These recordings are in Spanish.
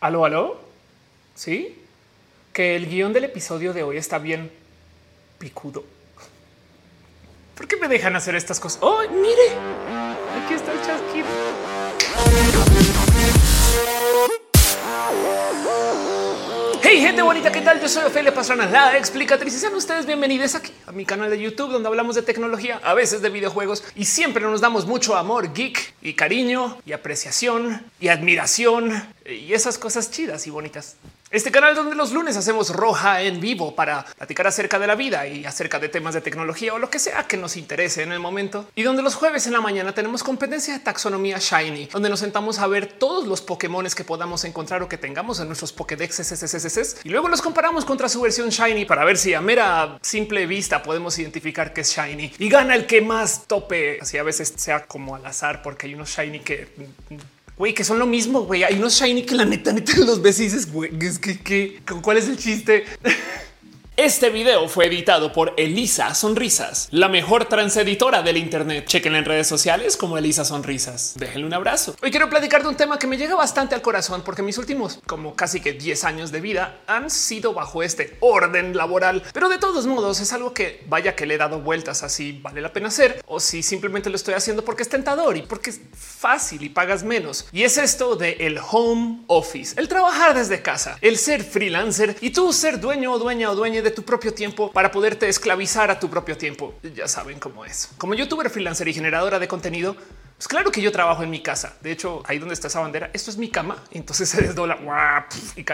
Aló, aló. Sí, que el guion del episodio de hoy está bien picudo. ¿Por qué me dejan hacer estas cosas? Oh, mire, aquí está el chasquido. Hey gente bonita, ¿qué tal? Yo soy Ofelia Pastrana, la explicatriz y sean ustedes bienvenidos aquí a mi canal de YouTube donde hablamos de tecnología, a veces de videojuegos y siempre nos damos mucho amor, geek y cariño y apreciación y admiración y esas cosas chidas y bonitas. Este canal donde los lunes hacemos roja en vivo para platicar acerca de la vida y acerca de temas de tecnología o lo que sea que nos interese en el momento. Y donde los jueves en la mañana tenemos competencia de taxonomía shiny, donde nos sentamos a ver todos los Pokémones que podamos encontrar o que tengamos en nuestros Pokédex y luego los comparamos contra su versión shiny para ver si a mera simple vista podemos identificar que es shiny y gana el que más tope. Así a veces sea como al azar porque hay unos shiny que güey, que son lo mismo, güey. Hay unos shiny que la neta, neta los ves y dices, güey, es que, que, ¿cuál es el chiste? Este video fue editado por Elisa Sonrisas, la mejor transeditora del Internet. Chequen en redes sociales como Elisa Sonrisas. Déjenle un abrazo. Hoy quiero platicar de un tema que me llega bastante al corazón porque mis últimos como casi que 10 años de vida han sido bajo este orden laboral, pero de todos modos es algo que vaya que le he dado vueltas así vale la pena hacer o si simplemente lo estoy haciendo porque es tentador y porque es fácil y pagas menos. Y es esto de el home office, el trabajar desde casa, el ser freelancer y tú ser dueño o dueña o dueña de tu propio tiempo para poderte esclavizar a tu propio tiempo. Ya saben cómo es. Como youtuber freelancer y generadora de contenido, pues claro que yo trabajo en mi casa. De hecho, ahí donde está esa bandera, esto es mi cama. Entonces se desdobla y,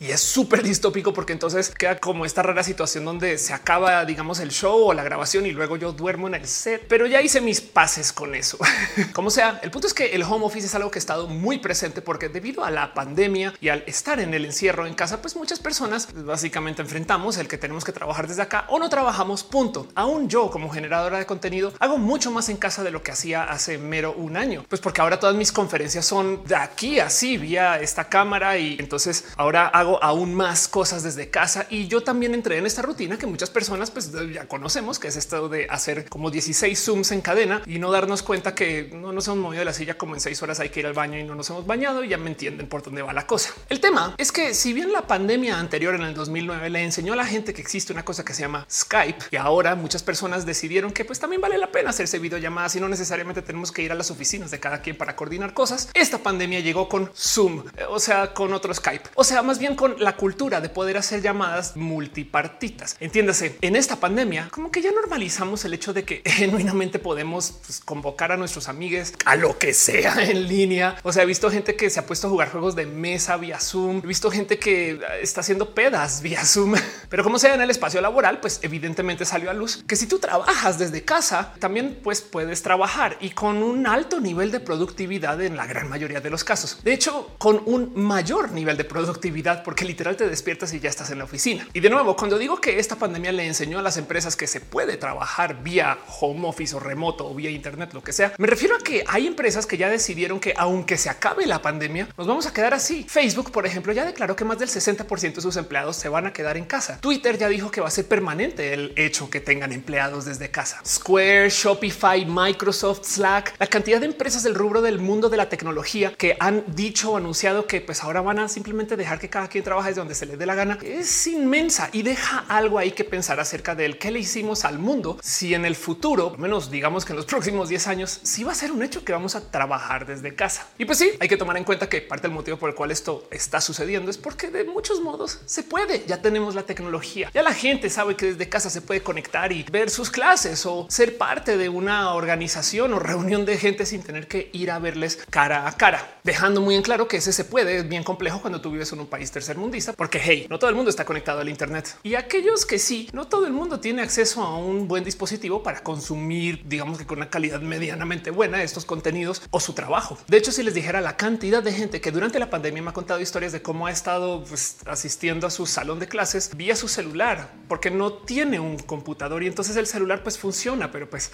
y es súper distópico porque entonces queda como esta rara situación donde se acaba, digamos, el show o la grabación y luego yo duermo en el set. Pero ya hice mis pases con eso. como sea, el punto es que el home office es algo que ha estado muy presente porque debido a la pandemia y al estar en el encierro en casa, pues muchas personas básicamente enfrentamos el que tenemos que trabajar desde acá o no trabajamos. Punto. Aún yo como generadora de contenido hago mucho más en casa de lo que hacía hace mero un año, pues porque ahora todas mis conferencias son de aquí así vía esta cámara y entonces ahora hago aún más cosas desde casa y yo también entré en esta rutina que muchas personas pues ya conocemos, que es esto de hacer como 16 zooms en cadena y no darnos cuenta que no nos hemos movido de la silla como en seis horas hay que ir al baño y no nos hemos bañado y ya me entienden por dónde va la cosa. El tema es que si bien la pandemia anterior en el 2009 le enseñó a la gente que existe una cosa que se llama Skype y ahora muchas personas decidieron que pues también vale la pena hacerse videollamadas y no necesariamente tenemos que ir a las oficinas de cada quien para coordinar cosas. Esta pandemia llegó con Zoom, eh, o sea, con otro Skype, o sea, más bien con la cultura de poder hacer llamadas multipartitas. Entiéndase, en esta pandemia, como que ya normalizamos el hecho de que genuinamente podemos pues, convocar a nuestros amigos a lo que sea en línea. O sea, he visto gente que se ha puesto a jugar juegos de mesa vía Zoom. He visto gente que está haciendo pedas vía Zoom, pero como sea en el espacio laboral, pues evidentemente salió a luz que si tú trabajas desde casa, también pues puedes trabajar y con un alto nivel de productividad en la gran mayoría de los casos. De hecho, con un mayor nivel de productividad, porque literal te despiertas y ya estás en la oficina. Y de nuevo, cuando digo que esta pandemia le enseñó a las empresas que se puede trabajar vía home office o remoto o vía Internet, lo que sea, me refiero a que hay empresas que ya decidieron que aunque se acabe la pandemia, nos vamos a quedar así. Facebook, por ejemplo, ya declaró que más del 60% de sus empleados se van a quedar en casa. Twitter ya dijo que va a ser permanente el hecho que tengan empleados desde casa. Square, Shopify, Microsoft, Slack, la cantidad de empresas del rubro del mundo de la tecnología que han dicho o anunciado que pues ahora van a simplemente dejar que cada quien trabaje desde donde se le dé la gana es inmensa y deja algo ahí que pensar acerca del qué le hicimos al mundo si en el futuro, menos digamos que en los próximos 10 años, sí va a ser un hecho que vamos a trabajar desde casa. Y pues sí, hay que tomar en cuenta que parte del motivo por el cual esto está sucediendo es porque de muchos modos se puede. Ya tenemos la tecnología, ya la gente sabe que desde casa se puede conectar y ver sus clases o ser parte de una organización o reunión de gente sin tener que ir a verles cara a cara, dejando muy en claro que ese se puede. Es bien complejo cuando tú vives en un país tercermundista, porque hey, no todo el mundo está conectado al Internet y aquellos que sí, no todo el mundo tiene acceso a un buen dispositivo para consumir, digamos que con una calidad medianamente buena estos contenidos o su trabajo. De hecho, si les dijera la cantidad de gente que durante la pandemia me ha contado historias de cómo ha estado pues, asistiendo a su salón de clases vía su celular, porque no tiene un computador y entonces el celular pues funciona, pero pues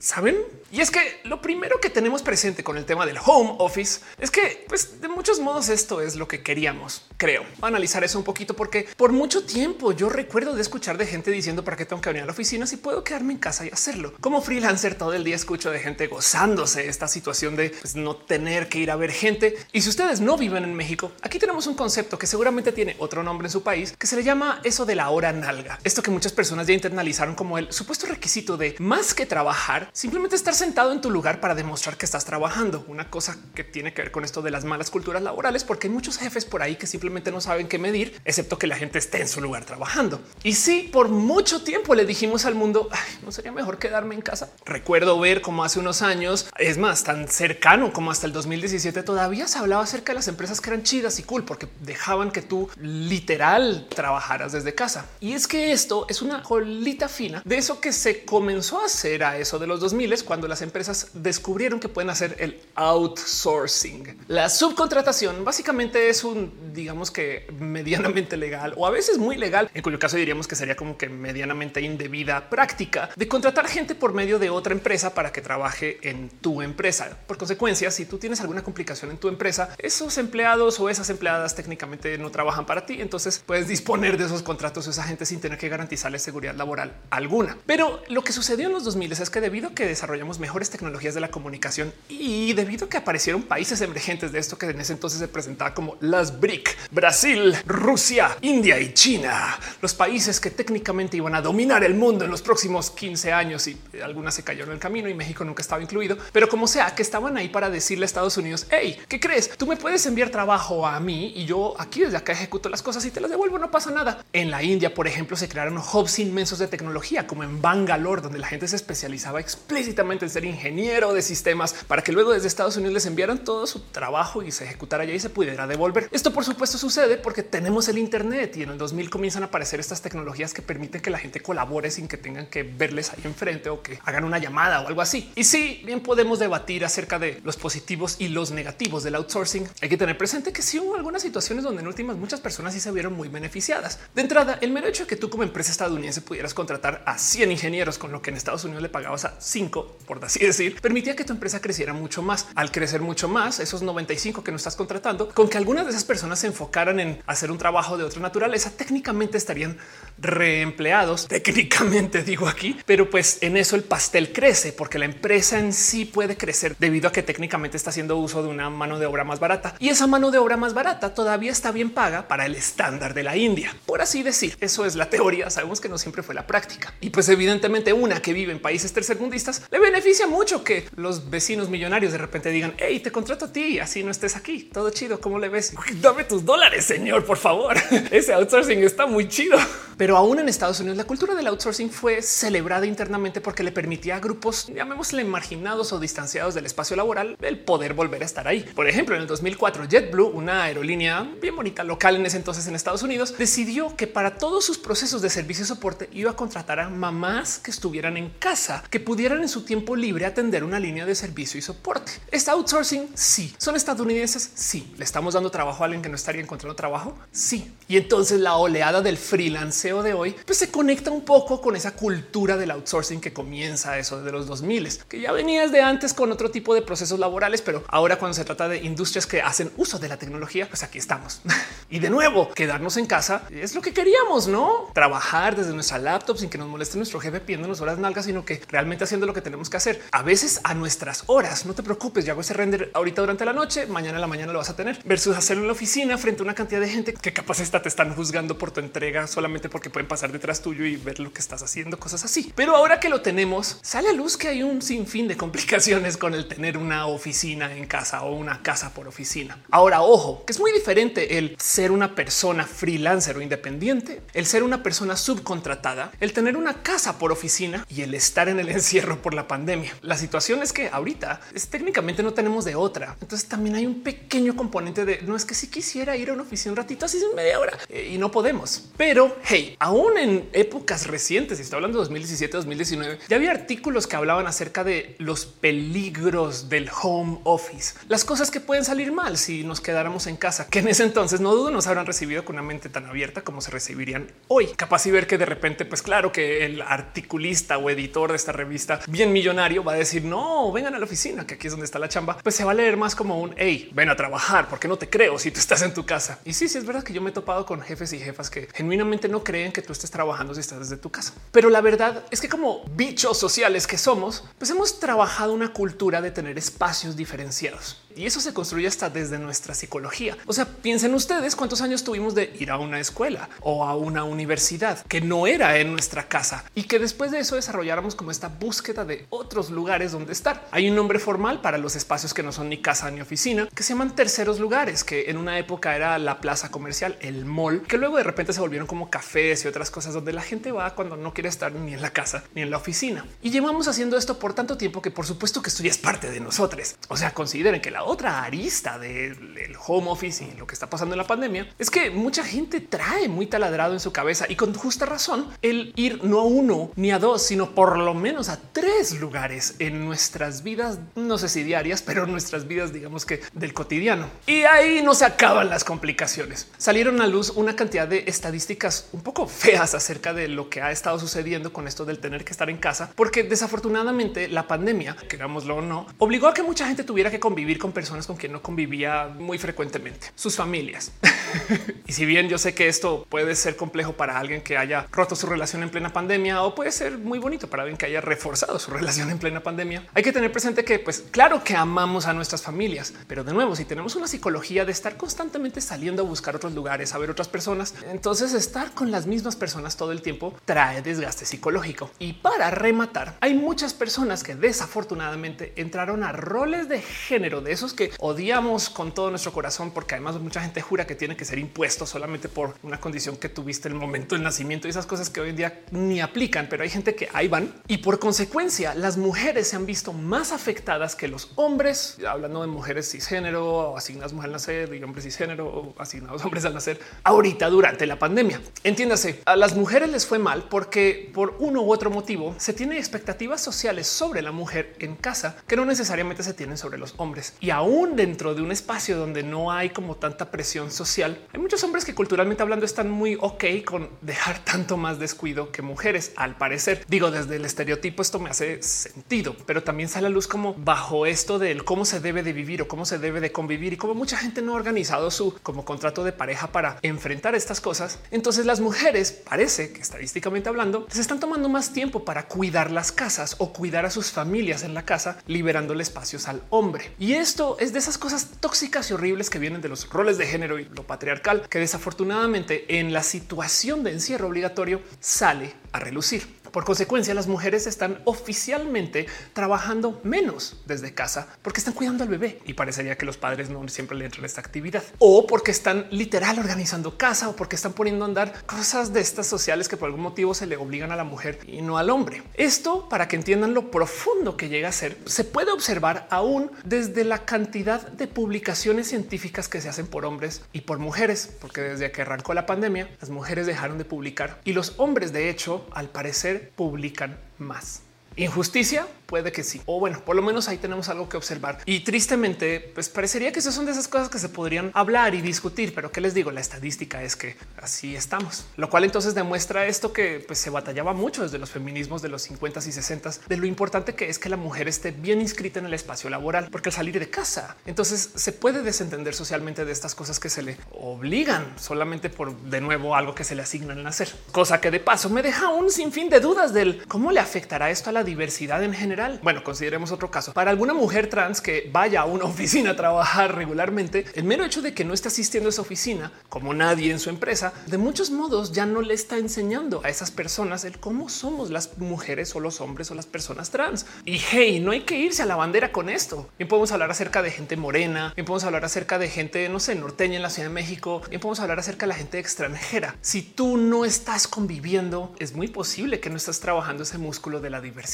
saben? Y es que lo primero que tenemos presente con el tema del home office es que, pues, de muchos modos esto es lo que queríamos, creo. Analizar eso un poquito porque por mucho tiempo yo recuerdo de escuchar de gente diciendo para qué tengo que venir a la oficina si puedo quedarme en casa y hacerlo. Como freelancer todo el día escucho de gente gozándose esta situación de pues, no tener que ir a ver gente. Y si ustedes no viven en México, aquí tenemos un concepto que seguramente tiene otro nombre en su país que se le llama eso de la hora nalga. Esto que muchas personas ya internalizaron como el supuesto requisito de más que trabajar, simplemente estar sentado en tu lugar para demostrar que estás trabajando. Una cosa que tiene que ver con esto de las malas culturas laborales, porque hay muchos jefes por ahí que simplemente no saben qué medir, excepto que la gente esté en su lugar trabajando. Y sí, por mucho tiempo le dijimos al mundo, no sería mejor quedarme en casa. Recuerdo ver cómo hace unos años, es más, tan cercano como hasta el 2017, todavía se hablaba acerca de las empresas que eran chidas y cool porque dejaban que tú literal trabajaras desde casa. Y es que esto es una colita fina de eso que se comenzó a hacer a eso de los 2000 cuando las empresas descubrieron que pueden hacer el outsourcing. La subcontratación básicamente es un, digamos que medianamente legal o a veces muy legal, en cuyo caso diríamos que sería como que medianamente indebida práctica de contratar gente por medio de otra empresa para que trabaje en tu empresa. Por consecuencia, si tú tienes alguna complicación en tu empresa, esos empleados o esas empleadas técnicamente no trabajan para ti, entonces puedes disponer de esos contratos a esa gente sin tener que garantizarles seguridad laboral alguna. Pero lo que sucedió en los 2000 es que debido que desarrollamos mejores tecnologías de la comunicación y debido a que aparecieron países emergentes de esto que en ese entonces se presentaba como las BRIC, Brasil, Rusia, India y China, los países que técnicamente iban a dominar el mundo en los próximos 15 años y algunas se cayeron en el camino y México nunca estaba incluido, pero como sea que estaban ahí para decirle a Estados Unidos, hey, ¿qué crees? Tú me puedes enviar trabajo a mí y yo aquí desde acá ejecuto las cosas y te las devuelvo, no pasa nada. En la India, por ejemplo, se crearon hubs inmensos de tecnología como en Bangalore, donde la gente se especializaba explícitamente en ser ingeniero de sistemas para que luego desde Estados Unidos les enviaran todo su trabajo y se ejecutara allá y se pudiera devolver. Esto por supuesto sucede porque tenemos el Internet y en el 2000 comienzan a aparecer estas tecnologías que permiten que la gente colabore sin que tengan que verles ahí enfrente o que hagan una llamada o algo así. Y sí, bien podemos debatir acerca de los positivos y los negativos del outsourcing. Hay que tener presente que sí hubo algunas situaciones donde en últimas muchas personas sí se vieron muy beneficiadas. De entrada, el mero hecho de que tú como empresa estadounidense pudieras contratar a 100 ingenieros con lo que en Estados Unidos le pagabas a 5, por así decir, permitía que tu empresa creciera mucho más. Al crecer mucho más, esos 95 que no estás contratando, con que algunas de esas personas se enfocaran en hacer un trabajo de otra naturaleza, técnicamente estarían reempleados. Técnicamente digo aquí, pero pues en eso el pastel crece porque la empresa en sí puede crecer debido a que técnicamente está haciendo uso de una mano de obra más barata y esa mano de obra más barata todavía está bien paga para el estándar de la India. Por así decir, eso es la teoría. Sabemos que no siempre fue la práctica y pues evidentemente una que vive en países tercermundistas le beneficia mucho que los vecinos millonarios de repente digan, hey, te contrato a ti, así no estés aquí. Todo chido. ¿Cómo le ves? Dame tus dólares, señor, por favor. Ese outsourcing está muy chido. Pero aún en Estados Unidos, la cultura del outsourcing fue celebrada internamente porque le permitía a grupos, llamémosle marginados o distanciados del espacio laboral, el poder volver a estar ahí. Por ejemplo, en el 2004, JetBlue, una aerolínea bien bonita local en ese entonces en Estados Unidos, decidió que para todos sus procesos de servicio y soporte iba a contratar a mamás que estuvieran en casa, que pudieran en su tiempo libre atender una línea de servicio y soporte. ¿Está outsourcing? Sí. ¿Son estadounidenses? Sí. ¿Le estamos dando trabajo a alguien que no estaría encontrando trabajo? Sí. Y entonces la oleada del freelanceo de hoy pues se conecta un poco con esa cultura del outsourcing que comienza eso de los 2000 que ya venía desde antes con otro tipo de procesos laborales, pero ahora cuando se trata de industrias que hacen uso de la tecnología, pues aquí estamos. y de nuevo, quedarnos en casa es lo que queríamos, no trabajar desde nuestra laptop sin que nos moleste nuestro jefe pidiéndonos horas nalgas, sino que realmente haciendo lo que tenemos que hacer. A veces a nuestras horas. No te preocupes, yo hago ese render ahorita durante la noche, mañana a la mañana lo vas a tener versus hacerlo en la oficina frente a una cantidad de gente que capaz está te están juzgando por tu entrega solamente porque pueden pasar detrás tuyo y ver lo que estás haciendo, cosas así. Pero ahora que lo tenemos, sale a luz que hay un sinfín de complicaciones con el tener una oficina en casa o una casa por oficina. Ahora, ojo, que es muy diferente el ser una persona freelancer o independiente, el ser una persona subcontratada, el tener una casa por oficina y el estar en el encierro por la pandemia. La situación es que ahorita es, técnicamente no tenemos de otra. Entonces también hay un pequeño componente de no es que si quisiera ir a una oficina un ratito, así es media hora eh, y no podemos. Pero hey, aún en épocas recientes, y estoy hablando de 2017, 2019, ya había artículos que hablaban acerca de los peligros del home office, las cosas que pueden salir mal si nos quedáramos en casa, que en ese entonces no dudo nos habrán recibido con una mente tan abierta como se recibirían hoy. Capaz y ver que de repente, pues claro que el articulista o editor de esta revista bien millonario va a decir no, vengan a la oficina, que aquí es donde está la chamba, pues se va a leer más como un hey, ven a trabajar porque no te creo si tú estás en tu casa. Y sí, sí es verdad que yo me he topado con jefes y jefas que genuinamente no creen que tú estés trabajando si estás desde tu casa. Pero la verdad es que como bichos sociales que somos, pues hemos trabajado una cultura de tener espacios diferenciados. Y eso se construye hasta desde nuestra psicología. O sea, piensen ustedes cuántos años tuvimos de ir a una escuela o a una universidad que no era en nuestra casa y que después de eso desarrolláramos como esta búsqueda de otros lugares donde estar. Hay un nombre formal para los espacios que no son ni casa ni oficina que se llaman terceros lugares, que en una época era la plaza comercial, el mall, que luego de repente se volvieron como cafés y otras cosas donde la gente va cuando no quiere estar ni en la casa ni en la oficina. Y llevamos haciendo esto por tanto tiempo que por supuesto que esto ya es parte de nosotros. O sea, consideren que la otra arista del home office y lo que está pasando en la pandemia es que mucha gente trae muy taladrado en su cabeza y con justa razón el ir no a uno ni a dos, sino por lo menos a tres lugares en nuestras vidas, no sé si diarias, pero nuestras vidas, digamos que del cotidiano. Y ahí no se acaban las complicaciones. Salieron a luz una cantidad de estadísticas un poco feas acerca de lo que ha estado sucediendo con esto del tener que estar en casa, porque desafortunadamente la pandemia, querámoslo o no, obligó a que mucha gente tuviera que convivir con personas con quien no convivía muy frecuentemente, sus familias. y si bien yo sé que esto puede ser complejo para alguien que haya roto su relación en plena pandemia o puede ser muy bonito para alguien que haya reforzado su relación en plena pandemia, hay que tener presente que pues claro que amamos a nuestras familias, pero de nuevo, si tenemos una psicología de estar constantemente saliendo a buscar otros lugares, a ver otras personas, entonces estar con las mismas personas todo el tiempo trae desgaste psicológico. Y para rematar, hay muchas personas que desafortunadamente entraron a roles de género de esos que odiamos con todo nuestro corazón, porque además mucha gente jura que tiene que ser impuesto solamente por una condición que tuviste el momento del nacimiento y esas cosas que hoy en día ni aplican, pero hay gente que ahí van y por consecuencia las mujeres se han visto más afectadas que los hombres, hablando de mujeres cisgénero, asignadas mujeres al nacer y hombres cisgénero o asignados hombres al nacer ahorita durante la pandemia. Entiéndase, a las mujeres les fue mal porque por uno u otro motivo se tiene expectativas sociales sobre la mujer en casa que no necesariamente se tienen sobre los hombres aún dentro de un espacio donde no hay como tanta presión social, hay muchos hombres que culturalmente hablando están muy ok con dejar tanto más descuido que mujeres. Al parecer, digo, desde el estereotipo esto me hace sentido, pero también sale a luz como bajo esto del cómo se debe de vivir o cómo se debe de convivir y cómo mucha gente no ha organizado su como contrato de pareja para enfrentar estas cosas. Entonces las mujeres parece que estadísticamente hablando se están tomando más tiempo para cuidar las casas o cuidar a sus familias en la casa, liberándole espacios al hombre. Y esto es de esas cosas tóxicas y horribles que vienen de los roles de género y lo patriarcal que desafortunadamente en la situación de encierro obligatorio sale a relucir. Por consecuencia, las mujeres están oficialmente trabajando menos desde casa porque están cuidando al bebé y parecería que los padres no siempre le entran a esta actividad o porque están literal organizando casa o porque están poniendo a andar cosas de estas sociales que por algún motivo se le obligan a la mujer y no al hombre. Esto para que entiendan lo profundo que llega a ser, se puede observar aún desde la cantidad de publicaciones científicas que se hacen por hombres y por mujeres, porque desde que arrancó la pandemia, las mujeres dejaron de publicar y los hombres, de hecho, al parecer publican más. Injusticia puede que sí. O bueno, por lo menos ahí tenemos algo que observar. Y tristemente, pues parecería que esas son de esas cosas que se podrían hablar y discutir. Pero qué les digo, la estadística es que así estamos. Lo cual entonces demuestra esto que pues, se batallaba mucho desde los feminismos de los 50 y 60 de lo importante que es que la mujer esté bien inscrita en el espacio laboral, porque al salir de casa, entonces se puede desentender socialmente de estas cosas que se le obligan solamente por de nuevo algo que se le asignan en hacer. Cosa que de paso me deja un sinfín de dudas del cómo le afectará esto a la diversidad en general bueno, consideremos otro caso. Para alguna mujer trans que vaya a una oficina a trabajar regularmente, el mero hecho de que no esté asistiendo a esa oficina como nadie en su empresa, de muchos modos ya no le está enseñando a esas personas el cómo somos las mujeres o los hombres o las personas trans. Y hey, no hay que irse a la bandera con esto. Bien podemos hablar acerca de gente morena, bien podemos hablar acerca de gente, no sé, norteña en la Ciudad de México, bien podemos hablar acerca de la gente extranjera. Si tú no estás conviviendo, es muy posible que no estás trabajando ese músculo de la diversidad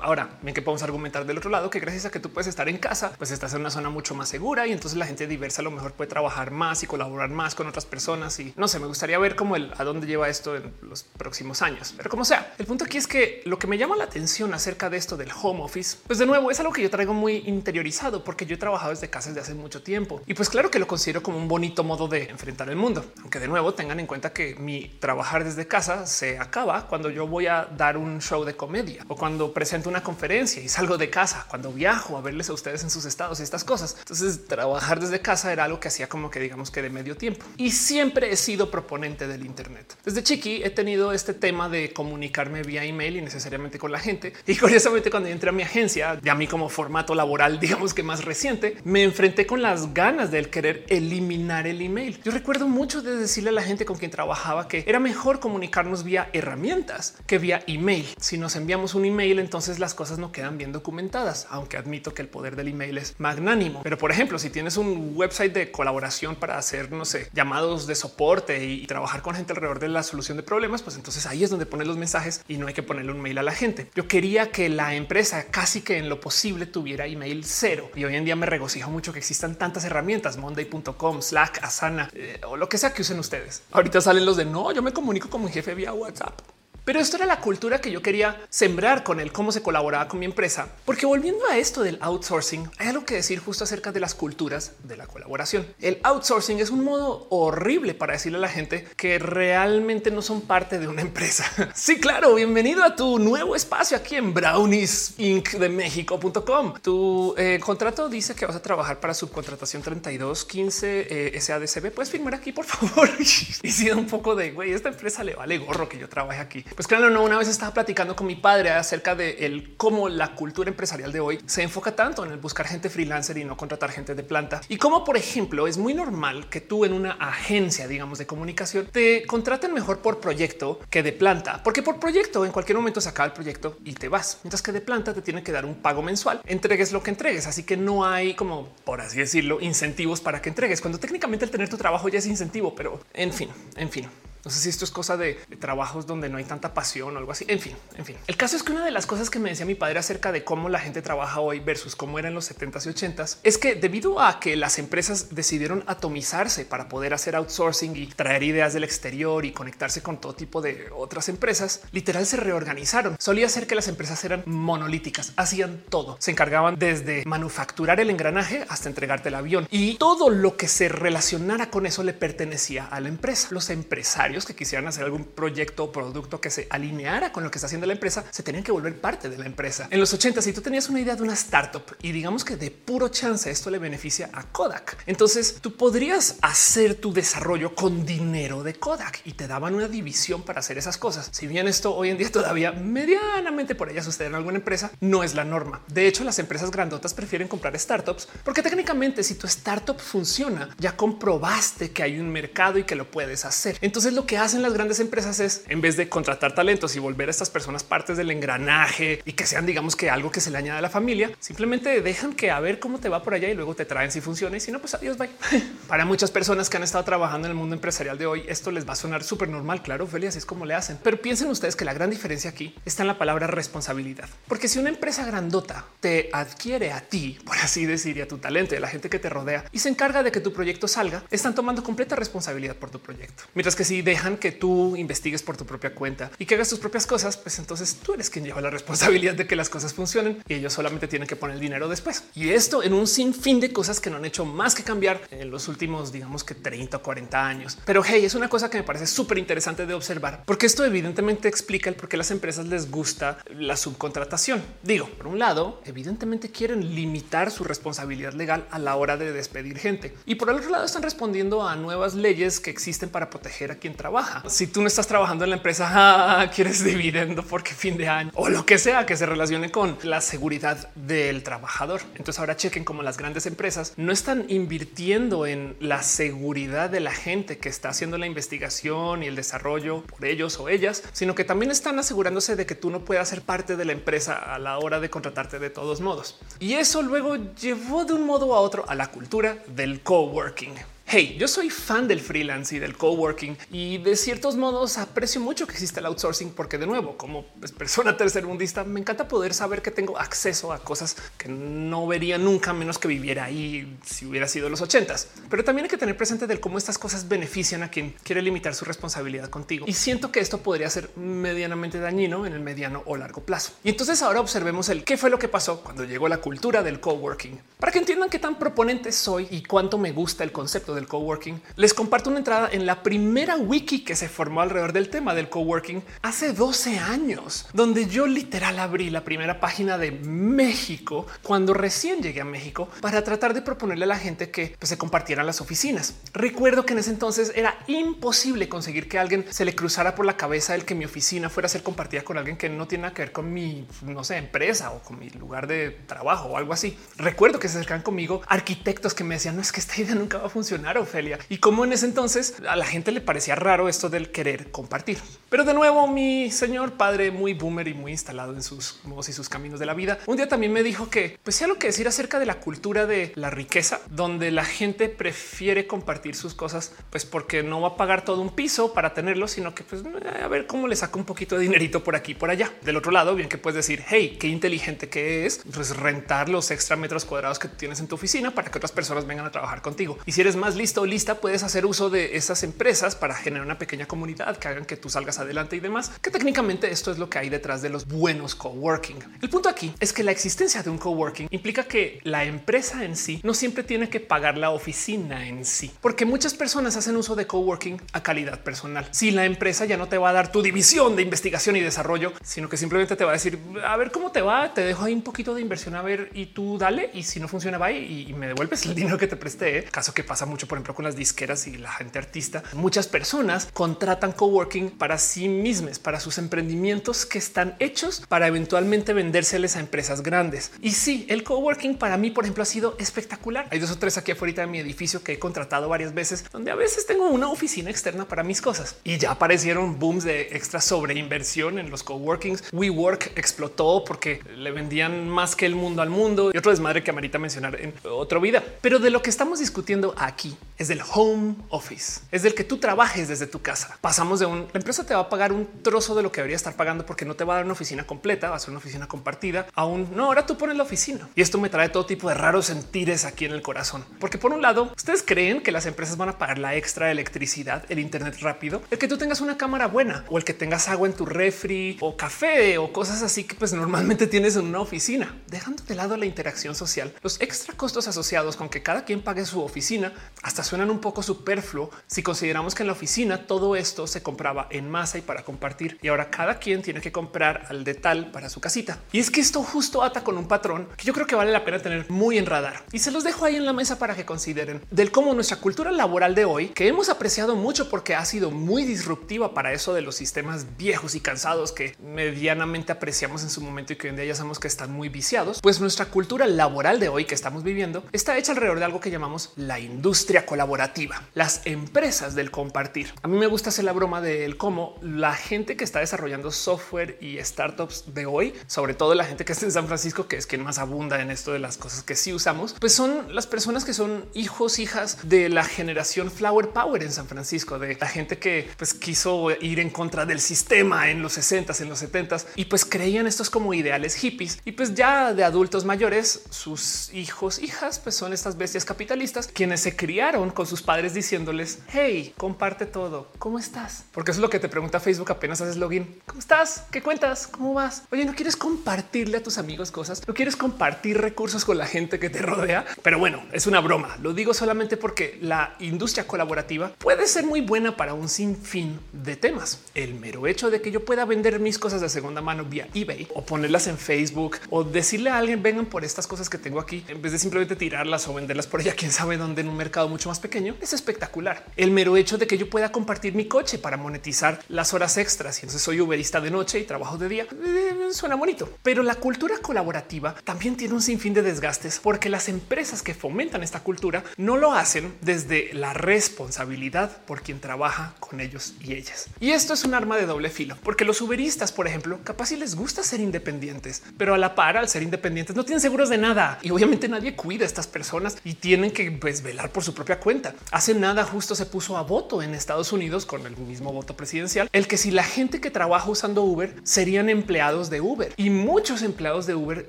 Ahora, bien que podemos argumentar del otro lado que gracias a que tú puedes estar en casa, pues estás en una zona mucho más segura y entonces la gente diversa a lo mejor puede trabajar más y colaborar más con otras personas. Y no sé, me gustaría ver cómo el a dónde lleva esto en los próximos años. Pero como sea, el punto aquí es que lo que me llama la atención acerca de esto del home office, pues de nuevo es algo que yo traigo muy interiorizado porque yo he trabajado desde casa desde hace mucho tiempo y pues claro que lo considero como un bonito modo de enfrentar el mundo. Aunque de nuevo tengan en cuenta que mi trabajar desde casa se acaba cuando yo voy a dar un show de comedia o cuando presento una conferencia y salgo de casa, cuando viajo a verles a ustedes en sus estados y estas cosas. Entonces trabajar desde casa era algo que hacía como que digamos que de medio tiempo y siempre he sido proponente del Internet. Desde chiqui he tenido este tema de comunicarme vía email y necesariamente con la gente. Y curiosamente cuando entré a mi agencia, ya a mí como formato laboral, digamos que más reciente, me enfrenté con las ganas del querer eliminar el email. Yo recuerdo mucho de decirle a la gente con quien trabajaba que era mejor comunicarnos vía herramientas que vía email. Si nos enviamos un email, entonces las cosas no quedan bien documentadas, aunque admito que el poder del email es magnánimo. Pero por ejemplo, si tienes un website de colaboración para hacer, no sé, llamados de soporte y trabajar con gente alrededor de la solución de problemas, pues entonces ahí es donde pones los mensajes y no hay que ponerle un mail a la gente. Yo quería que la empresa casi que en lo posible tuviera email cero y hoy en día me regocijo mucho que existan tantas herramientas, monday.com, Slack, Asana eh, o lo que sea que usen ustedes. Ahorita salen los de no, yo me comunico con mi jefe vía WhatsApp. Pero esto era la cultura que yo quería sembrar con el cómo se colaboraba con mi empresa. Porque volviendo a esto del outsourcing, hay algo que decir justo acerca de las culturas de la colaboración. El outsourcing es un modo horrible para decirle a la gente que realmente no son parte de una empresa. sí, claro, bienvenido a tu nuevo espacio aquí en Brownies Inc. de México.com. Tu eh, contrato dice que vas a trabajar para subcontratación 3215 eh, SADCB. Puedes firmar aquí, por favor. y si da un poco de güey, esta empresa le vale gorro que yo trabaje aquí. Pues claro, no, una vez estaba platicando con mi padre acerca de cómo la cultura empresarial de hoy se enfoca tanto en el buscar gente freelancer y no contratar gente de planta. Y como por ejemplo, es muy normal que tú en una agencia, digamos, de comunicación, te contraten mejor por proyecto que de planta, porque por proyecto en cualquier momento se acaba el proyecto y te vas, mientras que de planta te tienen que dar un pago mensual, entregues lo que entregues. Así que no hay como, por así decirlo, incentivos para que entregues, cuando técnicamente el tener tu trabajo ya es incentivo, pero en fin, en fin. No sé si esto es cosa de, trabajos donde no hay tanta pasión o algo así. En fin, en fin. El caso es que una de las cosas que me decía mi padre acerca de cómo la gente trabaja hoy versus cómo era en los 70s y 80s es que debido a que las empresas decidieron atomizarse para poder hacer outsourcing y traer ideas del exterior y conectarse con todo tipo de otras empresas, literal se reorganizaron. Solía ser que las empresas eran monolíticas, hacían todo. Se encargaban desde manufacturar el engranaje hasta entregarte el avión y todo lo que se relacionara con eso le pertenecía a la empresa. Los empresarios que quisieran hacer algún proyecto o producto que se alineara con lo que está haciendo la empresa, se tenían que volver parte de la empresa. En los 80, si tú tenías una idea de una startup y digamos que de puro chance esto le beneficia a Kodak, entonces tú podrías hacer tu desarrollo con dinero de Kodak y te daban una división para hacer esas cosas. Si bien esto hoy en día todavía medianamente por ellas sucede en alguna empresa, no es la norma. De hecho, las empresas grandotas prefieren comprar startups porque técnicamente si tu startup funciona, ya comprobaste que hay un mercado y que lo puedes hacer. Entonces lo que hacen las grandes empresas es en vez de contratar talentos y volver a estas personas partes del engranaje y que sean, digamos que algo que se le añade a la familia, simplemente dejan que a ver cómo te va por allá y luego te traen si funciona y si no, pues adiós, bye. Para muchas personas que han estado trabajando en el mundo empresarial de hoy, esto les va a sonar súper normal. Claro, Feli, así es como le hacen. Pero piensen ustedes que la gran diferencia aquí está en la palabra responsabilidad, porque si una empresa grandota te adquiere a ti, por así decir, y a tu talento y a la gente que te rodea y se encarga de que tu proyecto salga, están tomando completa responsabilidad por tu proyecto. Mientras que si dejan que tú investigues por tu propia cuenta y que hagas tus propias cosas, pues entonces tú eres quien lleva la responsabilidad de que las cosas funcionen y ellos solamente tienen que poner el dinero después. Y esto en un sinfín de cosas que no han hecho más que cambiar en los últimos, digamos que 30 o 40 años. Pero hey, es una cosa que me parece súper interesante de observar, porque esto evidentemente explica el por qué las empresas les gusta la subcontratación. Digo, por un lado, evidentemente quieren limitar su responsabilidad legal a la hora de despedir gente y por el otro lado están respondiendo a nuevas leyes que existen para proteger a quien trabaja. Si tú no estás trabajando en la empresa, ah, quieres dividendo porque fin de año o lo que sea que se relacione con la seguridad del trabajador. Entonces ahora chequen como las grandes empresas no están invirtiendo en la seguridad de la gente que está haciendo la investigación y el desarrollo por ellos o ellas, sino que también están asegurándose de que tú no puedas ser parte de la empresa a la hora de contratarte de todos modos. Y eso luego llevó de un modo a otro a la cultura del coworking. Hey, yo soy fan del freelance y del coworking y de ciertos modos aprecio mucho que exista el outsourcing porque de nuevo, como pues, persona tercermundista, me encanta poder saber que tengo acceso a cosas que no vería nunca menos que viviera ahí si hubiera sido los ochentas. Pero también hay que tener presente del cómo estas cosas benefician a quien quiere limitar su responsabilidad contigo. Y siento que esto podría ser medianamente dañino en el mediano o largo plazo. Y entonces ahora observemos el qué fue lo que pasó cuando llegó la cultura del coworking. Para que entiendan qué tan proponente soy y cuánto me gusta el concepto del coworking, les comparto una entrada en la primera wiki que se formó alrededor del tema del coworking hace 12 años, donde yo literal abrí la primera página de México cuando recién llegué a México para tratar de proponerle a la gente que pues, se compartieran las oficinas. Recuerdo que en ese entonces era imposible conseguir que alguien se le cruzara por la cabeza el que mi oficina fuera a ser compartida con alguien que no tiene nada que ver con mi, no sé, empresa o con mi lugar de trabajo o algo así. Recuerdo que se acercan conmigo arquitectos que me decían, no es que esta idea nunca va a funcionar, Ofelia. Y como en ese entonces a la gente le parecía raro esto del querer compartir. Pero de nuevo, mi señor padre muy boomer y muy instalado en sus modos y sus caminos de la vida, un día también me dijo que pues sea lo que decir acerca de la cultura de la riqueza, donde la gente prefiere compartir sus cosas, pues porque no va a pagar todo un piso para tenerlo, sino que pues a ver cómo le saco un poquito de dinerito por aquí por allá. Del otro lado, bien que puedes decir, hey, qué inteligente que es, pues rentar los extra metros cuadrados que tienes en tu oficina para que otras personas vengan a trabajar contigo. Y si eres más listo lista, puedes hacer uso de esas empresas para generar una pequeña comunidad que hagan que tú salgas adelante y demás, que técnicamente esto es lo que hay detrás de los buenos coworking. El punto aquí es que la existencia de un coworking implica que la empresa en sí no siempre tiene que pagar la oficina en sí, porque muchas personas hacen uso de coworking a calidad personal. Si la empresa ya no te va a dar tu división de investigación y desarrollo, sino que simplemente te va a decir a ver cómo te va, te dejo ahí un poquito de inversión a ver y tú dale y si no funciona va y, me devuelves el dinero que te presté. ¿eh? Caso que pasa mucho, por ejemplo, con las disqueras y la gente artista. Muchas personas contratan coworking para sí mismas, para sus emprendimientos que están hechos para eventualmente vendérseles a empresas grandes. Y sí, el coworking para mí, por ejemplo, ha sido espectacular. Hay dos o tres aquí afuera de mi edificio que he contratado varias veces, donde a veces tengo una oficina externa para mis cosas y ya aparecieron booms de extra sobreinversión en los coworkings. WeWork explotó porque le vendían más que el mundo al mundo y otro desmadre que amerita mencionar en otro vida. Pero de lo que estamos discutiendo aquí es del home office, es del que tú trabajes desde tu casa. Pasamos de un la empresa te va a pagar un trozo de lo que debería estar pagando porque no te va a dar una oficina completa, va a ser una oficina compartida. Aún no, ahora tú pones la oficina y esto me trae todo tipo de raros sentires aquí en el corazón, porque por un lado, ustedes creen que las empresas van a pagar la extra electricidad, el Internet rápido, el que tú tengas una cámara buena o el que tengas agua en tu refri o café o cosas así que pues normalmente tienes en una oficina, dejando de lado la interacción social. Los extra costos asociados con que cada quien pague su oficina hasta suenan un poco superfluo si consideramos que en la oficina todo esto se compraba en masa y para compartir y ahora cada quien tiene que comprar al de tal para su casita. Y es que esto justo ata con un patrón que yo creo que vale la pena tener muy en radar y se los dejo ahí en la mesa para que consideren del cómo nuestra cultura laboral de hoy, que hemos apreciado mucho porque ha sido muy disruptiva para eso de los sistemas viejos y cansados que medianamente apreciamos en su momento y que hoy en día ya sabemos que están muy viciados, pues nuestra cultura laboral de hoy que estamos viviendo está hecha alrededor de algo que llamamos la industria colaborativa, las empresas del compartir. A mí me gusta hacer la broma del cómo la gente que está desarrollando software y startups de hoy, sobre todo la gente que está en San Francisco, que es quien más abunda en esto de las cosas que sí usamos, pues son las personas que son hijos, hijas de la generación Flower Power en San Francisco, de la gente que pues quiso ir en contra del sistema en los 60 en los 70 y pues creían estos como ideales hippies y pues ya de adultos mayores, sus hijos, hijas, pues son estas bestias capitalistas quienes se criaron con sus padres diciéndoles hey, comparte todo. ¿Cómo estás? Porque eso es lo que te pregunta Facebook apenas haces login. ¿Cómo estás? ¿Qué cuentas? ¿Cómo vas? Oye, ¿no quieres compartirle a tus amigos cosas? ¿No quieres compartir recursos con la gente que te rodea? Pero bueno, es una broma. Lo digo solamente porque la industria colaborativa puede ser muy buena para un sinfín de temas. El mero hecho de que yo pueda vender mis cosas de segunda mano vía eBay o ponerlas en Facebook o decirle a alguien vengan por estas cosas que tengo aquí en vez de simplemente tirarlas o venderlas por allá, quién sabe dónde en un mercado mucho más pequeño, es espectacular. El mero hecho de que yo pueda compartir mi coche para monetizar las horas extras y entonces soy uberista de noche y trabajo de día, eh, suena bonito. Pero la cultura colaborativa también tiene un sinfín de desgastes porque las empresas que fomentan esta cultura no lo hacen desde la responsabilidad por quien trabaja con ellos y ellas. Y esto es un arma de doble filo, porque los uberistas, por ejemplo, capaz si les gusta ser independientes, pero a la par al ser independientes no tienen seguros de nada y obviamente nadie cuida a estas personas y tienen que pues, velar por su propia cuenta. Hace nada justo se puso a voto en Estados Unidos con el mismo voto presidencial, el que si la gente que trabaja usando Uber serían empleados de Uber y muchos empleados de Uber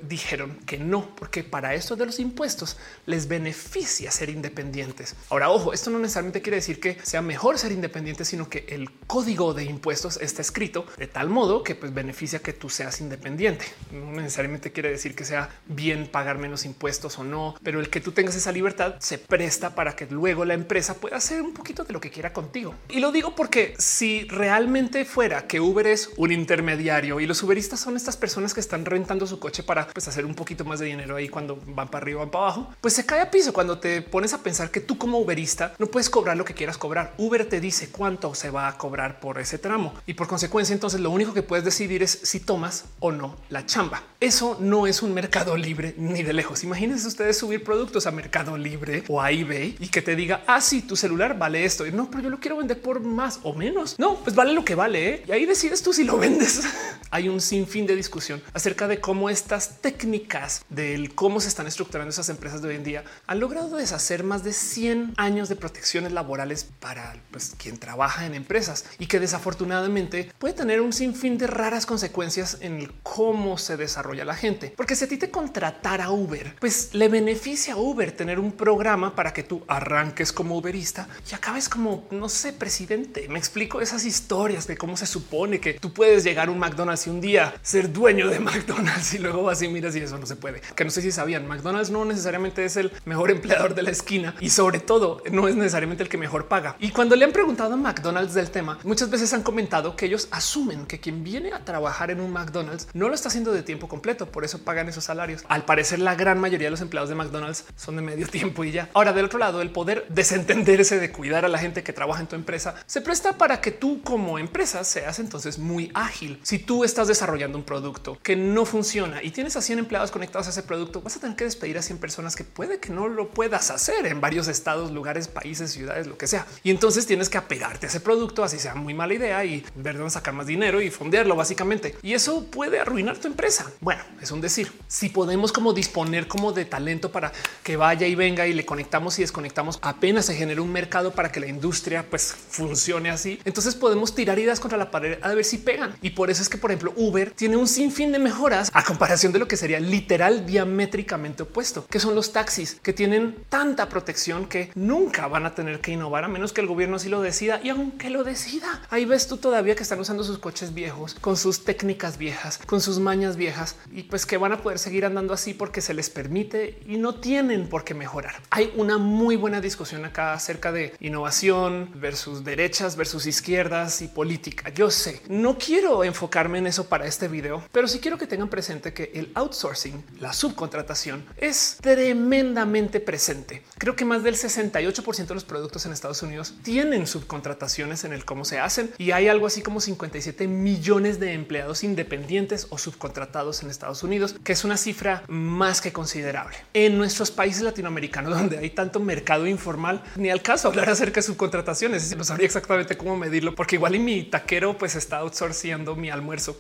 dijeron que no, porque para esto de los impuestos les beneficia ser independientes. Ahora, ojo, esto no necesariamente quiere decir que sea mejor ser independiente, sino que el código de impuestos está escrito de tal modo que pues, beneficia que tú seas independiente. No necesariamente quiere decir que sea bien pagar menos impuestos o no, pero el que tú tengas esa libertad se presta para que luego la empresa pueda hacer un poquito de lo que quiera contigo. Y lo digo porque si realmente fuera que Uber es un intermediario y los Uberistas son estas personas que están rentando su coche para pues, hacer un poquito más de dinero ahí cuando van para arriba, van para abajo, pues se cae a piso cuando te pones a pensar que tú como Uberista no puedes cobrar lo que quieras cobrar. Uber te dice cuánto se va a cobrar por ese tramo y por consecuencia entonces lo único que puedes decidir es si tomas o no la chamba. Eso no es un mercado libre ni de lejos. Imagínense ustedes subir productos a Mercado Libre o a eBay que te diga, ah, tu celular vale esto. Y no, pero yo lo quiero vender por más o menos. No, pues vale lo que vale. ¿eh? Y ahí decides tú si lo vendes. Hay un sinfín de discusión acerca de cómo estas técnicas del cómo se están estructurando esas empresas de hoy en día han logrado deshacer más de 100 años de protecciones laborales para pues, quien trabaja en empresas y que desafortunadamente puede tener un sinfín de raras consecuencias en el cómo se desarrolla la gente. Porque si a ti te contratara Uber, pues le beneficia a Uber tener un programa para que tú arranques como Uberista y acabes como, no sé, presidente. Me explico esas historias de cómo se supone que tú puedes llegar a un McDonald's y un día ser dueño de McDonald's y luego vas y miras y eso no se puede. Que no sé si sabían, McDonald's no necesariamente es el mejor empleador de la esquina y sobre todo no es necesariamente el que mejor paga. Y cuando le han preguntado a McDonald's del tema, muchas veces han comentado que ellos asumen que quien viene a trabajar en un McDonald's no lo está haciendo de tiempo completo, por eso pagan esos salarios. Al parecer, la gran mayoría de los empleados de McDonald's son de medio tiempo y ya. Ahora, del otro lado, el poder desentenderse de cuidar a la gente que trabaja en tu empresa se presta para que tú como empresa seas entonces muy ágil. Si tú estás desarrollando un producto que no funciona y tienes a 100 empleados conectados a ese producto, vas a tener que despedir a 100 personas que puede que no lo puedas hacer en varios estados, lugares, países, ciudades, lo que sea. Y entonces tienes que apegarte a ese producto, así sea muy mala idea y ver dónde sacar más dinero y fondearlo básicamente. Y eso puede arruinar tu empresa. Bueno, es un decir. Si podemos como disponer como de talento para que vaya y venga y le conectamos y desconectamos, apenas se genera un mercado para que la industria pues funcione así. Entonces podemos tirar ideas contra la pared a ver si pegan. Y por eso es que, por ejemplo, Uber tiene un sinfín de mejoras a comparación de lo que sería literal diamétricamente opuesto, que son los taxis que tienen tanta protección que nunca van a tener que innovar a menos que el gobierno así lo decida. Y aunque lo decida, ahí ves tú todavía que están usando sus coches viejos con sus técnicas viejas, con sus mañas viejas y pues que van a poder seguir andando así porque se les permite y no tienen por qué mejorar. Hay una muy buena discusión acá acerca de innovación versus derechas versus izquierdas y política. Yo sé, no quiero enfocarme en eso para este video, pero sí quiero que tengan presente que el outsourcing, la subcontratación es tremendamente presente. Creo que más del 68% de los productos en Estados Unidos tienen subcontrataciones en el cómo se hacen y hay algo así como 57 millones de empleados independientes o subcontratados en Estados Unidos, que es una cifra más que considerable. En nuestros países latinoamericanos, donde hay tanto mercado informal, ni al caso hablar acerca de subcontrataciones. No sabría exactamente cómo medirlo, porque igual y mi taquero pues está outsourciendo mi almuerzo.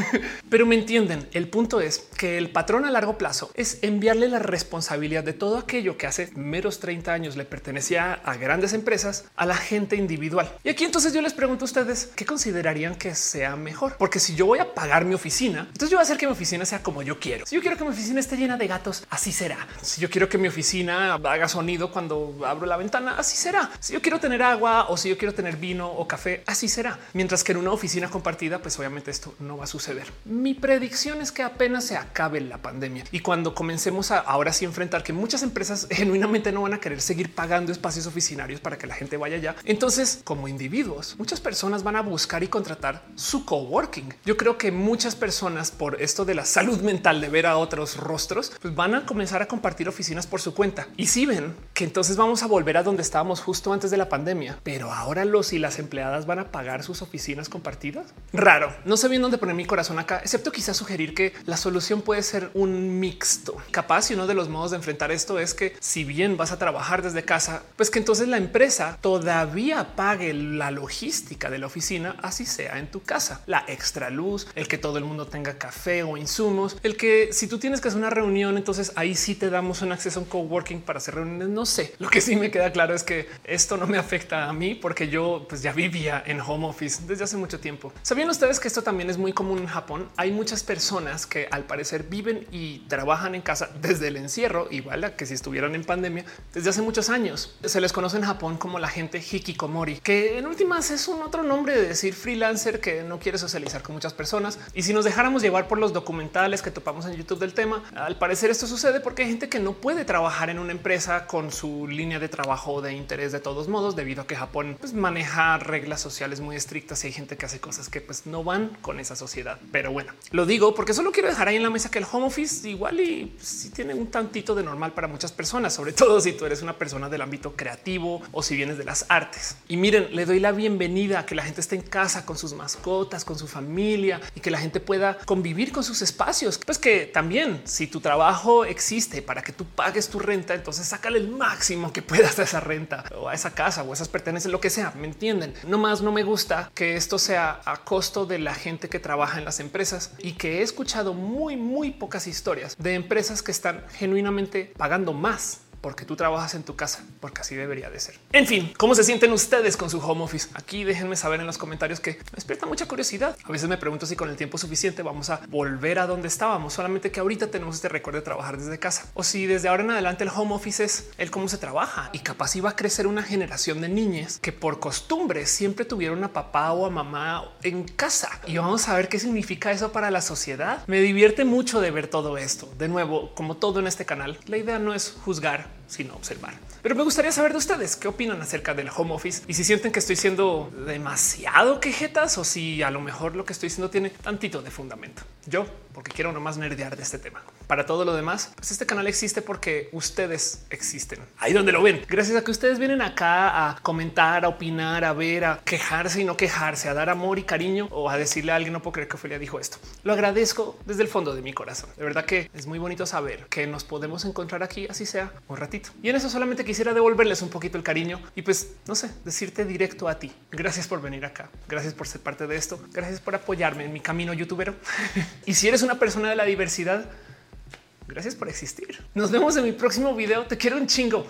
Pero me entienden. El punto es que el patrón a largo plazo es enviarle la responsabilidad de todo aquello que hace meros 30 años le pertenecía a grandes empresas a la gente individual. Y aquí entonces yo les pregunto a ustedes qué considerarían que sea mejor, porque si yo voy a pagar mi oficina, entonces yo voy a hacer que mi oficina sea como yo quiero. Si yo quiero que mi oficina esté llena de gatos, así será. Si yo quiero que mi oficina haga sonido cuando abro la ventana, así será. Si yo quiero tener agua o si yo quiero tener vino o café, así será. Mientras que en una oficina compartida, pues obviamente esto no va a suceder. Mi predicción es que apenas se acabe la pandemia y cuando comencemos a ahora sí enfrentar que muchas empresas genuinamente no van a querer seguir pagando espacios oficinarios para que la gente vaya allá. Entonces, como individuos, muchas personas van a buscar y contratar su coworking. Yo creo que muchas personas por esto de la salud mental de ver a otros rostros, pues van a comenzar a compartir oficinas por su cuenta. Y si ven que entonces vamos a volver a donde estábamos justo antes de la pandemia, pero ahora los y las empleadas van a pagar sus oficinas compartidas. Raro. No sé bien dónde poner mi corazón acá, excepto quizás sugerir que la solución puede ser un mixto. Capaz y uno de los modos de enfrentar esto es que si bien vas a trabajar desde casa, pues que entonces la empresa todavía pague la logística de la oficina, así sea en tu casa, la extra luz, el que todo el mundo tenga café o insumos, el que si tú tienes que hacer una reunión, entonces ahí sí te damos un acceso a un coworking para hacer reuniones. No. Lo que sí me queda claro es que esto no me afecta a mí porque yo pues ya vivía en home office desde hace mucho tiempo. ¿Sabían ustedes que esto también es muy común en Japón? Hay muchas personas que al parecer viven y trabajan en casa desde el encierro, igual a que si estuvieran en pandemia desde hace muchos años. Se les conoce en Japón como la gente hikikomori, que en últimas es un otro nombre de decir freelancer que no quiere socializar con muchas personas. Y si nos dejáramos llevar por los documentales que topamos en YouTube del tema, al parecer esto sucede porque hay gente que no puede trabajar en una empresa con su línea de trabajo de interés de todos modos, debido a que Japón pues, maneja reglas sociales muy estrictas y hay gente que hace cosas que pues no van con esa sociedad. Pero bueno, lo digo porque solo quiero dejar ahí en la mesa que el home office igual y si tiene un tantito de normal para muchas personas, sobre todo si tú eres una persona del ámbito creativo o si vienes de las artes. Y miren, le doy la bienvenida a que la gente esté en casa con sus mascotas, con su familia y que la gente pueda convivir con sus espacios. Pues que también si tu trabajo existe para que tú pagues tu renta, entonces sácale el máximo que puedas a esa renta o a esa casa o esas pertenencias, lo que sea. Me entienden? No más no me gusta que esto sea a costo de la gente que trabaja en las empresas y que he escuchado muy, muy pocas historias de empresas que están genuinamente pagando más porque tú trabajas en tu casa, porque así debería de ser. En fin, ¿cómo se sienten ustedes con su home office? Aquí déjenme saber en los comentarios que me despierta mucha curiosidad. A veces me pregunto si con el tiempo suficiente vamos a volver a donde estábamos, solamente que ahorita tenemos este recuerdo de trabajar desde casa. O si desde ahora en adelante el home office es el cómo se trabaja y capaz iba a crecer una generación de niñas que por costumbre siempre tuvieron a papá o a mamá en casa. Y vamos a ver qué significa eso para la sociedad. Me divierte mucho de ver todo esto. De nuevo, como todo en este canal, la idea no es juzgar, Yeah. Sino observar. Pero me gustaría saber de ustedes qué opinan acerca del home office y si sienten que estoy siendo demasiado quejetas o si a lo mejor lo que estoy diciendo tiene tantito de fundamento. Yo, porque quiero nomás nerdear de este tema. Para todo lo demás, pues este canal existe porque ustedes existen ahí donde lo ven. Gracias a que ustedes vienen acá a comentar, a opinar, a ver, a quejarse y no quejarse, a dar amor y cariño o a decirle a alguien no puedo creer que Ophelia dijo esto. Lo agradezco desde el fondo de mi corazón. De verdad que es muy bonito saber que nos podemos encontrar aquí, así sea un Y en eso solamente quisiera devolverles un poquito el cariño y pues no sé, decirte directo a ti. Gracias por venir acá. Gracias por ser parte de esto. Gracias por apoyarme en mi camino youtubero. y si eres una persona de la diversidad, Gracias por existir. Nos vemos en mi próximo video. Te quiero un chingo.